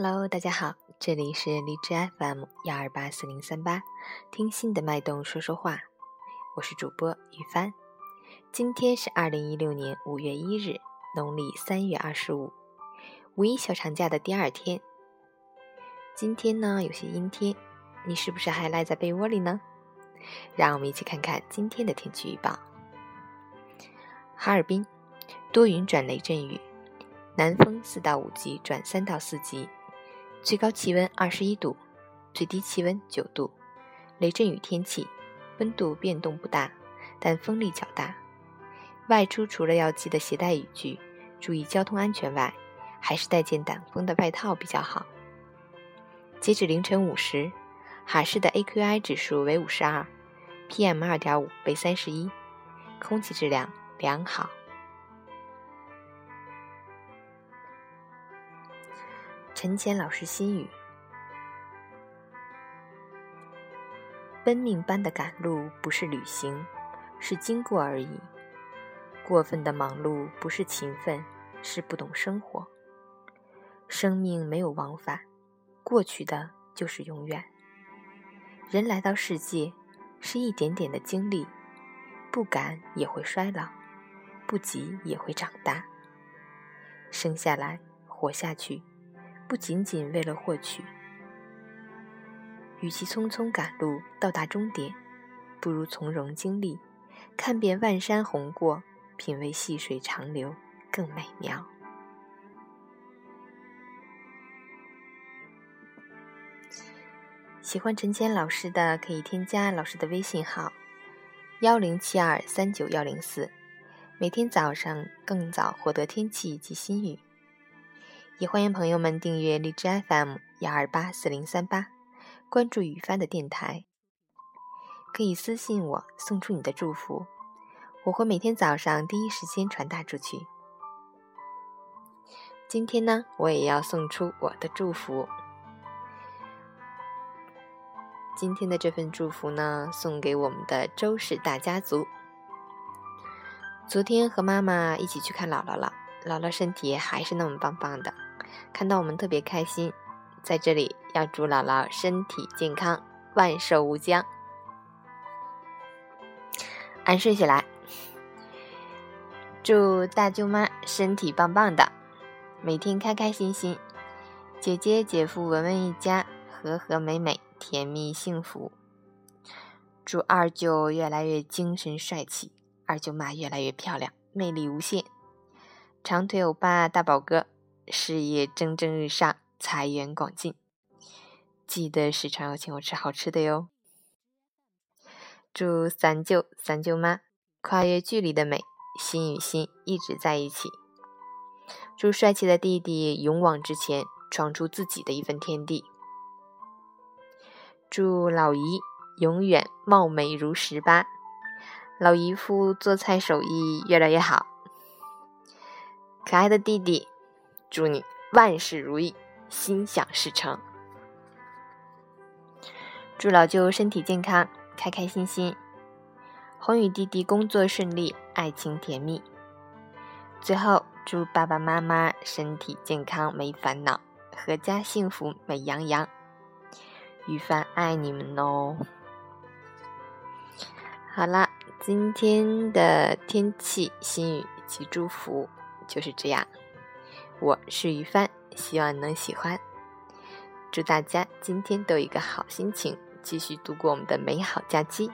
Hello，大家好，这里是荔枝 FM 幺二八四零三八，听心的脉动说说话，我是主播雨帆。今天是二零一六年五月一日，农历三月二十五，五一小长假的第二天。今天呢有些阴天，你是不是还赖在被窝里呢？让我们一起看看今天的天气预报。哈尔滨多云转雷阵雨，南风四到五级转三到四级，最高气温二十一度，最低气温九度，雷阵雨天气，温度变动不大，但风力较大。外出除了要记得携带雨具，注意交通安全外，还是带件挡风的外套比较好。截止凌晨五时，哈市的 AQI 指数为五十二，PM 二点五为三十一，空气质量。良好。陈谦老师心语：奔命般的赶路不是旅行，是经过而已；过分的忙碌不是勤奋，是不懂生活。生命没有往返，过去的就是永远。人来到世界，是一点点的经历，不赶也会衰老。不急也会长大。生下来，活下去，不仅仅为了获取。与其匆匆赶路到达终点，不如从容经历，看遍万山红过，品味细水长流，更美妙。喜欢陈谦老师的，可以添加老师的微信号：幺零七二三九幺零四。每天早上更早获得天气及心语，也欢迎朋友们订阅荔枝 FM 幺二八四零三八，关注雨帆的电台，可以私信我送出你的祝福，我会每天早上第一时间传达出去。今天呢，我也要送出我的祝福。今天的这份祝福呢，送给我们的周氏大家族。昨天和妈妈一起去看姥姥了，姥姥身体还是那么棒棒的，看到我们特别开心。在这里要祝姥姥身体健康，万寿无疆。按顺序来，祝大舅妈身体棒棒的，每天开开心心；姐姐姐夫文文一家和和美美，甜蜜幸福。祝二舅越来越精神帅气。二舅妈越来越漂亮，魅力无限。长腿欧巴大宝哥事业蒸蒸日上，财源广进。记得时常要请我吃好吃的哟。祝三舅三舅妈跨越距离的美，心与心一直在一起。祝帅气的弟弟勇往直前，闯出自己的一份天地。祝老姨永远貌美如十八。老姨夫做菜手艺越来越好，可爱的弟弟，祝你万事如意，心想事成。祝老舅身体健康，开开心心。红宇弟弟工作顺利，爱情甜蜜。最后，祝爸爸妈妈身体健康，没烦恼，阖家幸福，美洋洋。雨帆爱你们哦。好啦。今天的天气、心语及祝福就是这样。我是于帆，希望能喜欢。祝大家今天都有一个好心情，继续度过我们的美好假期。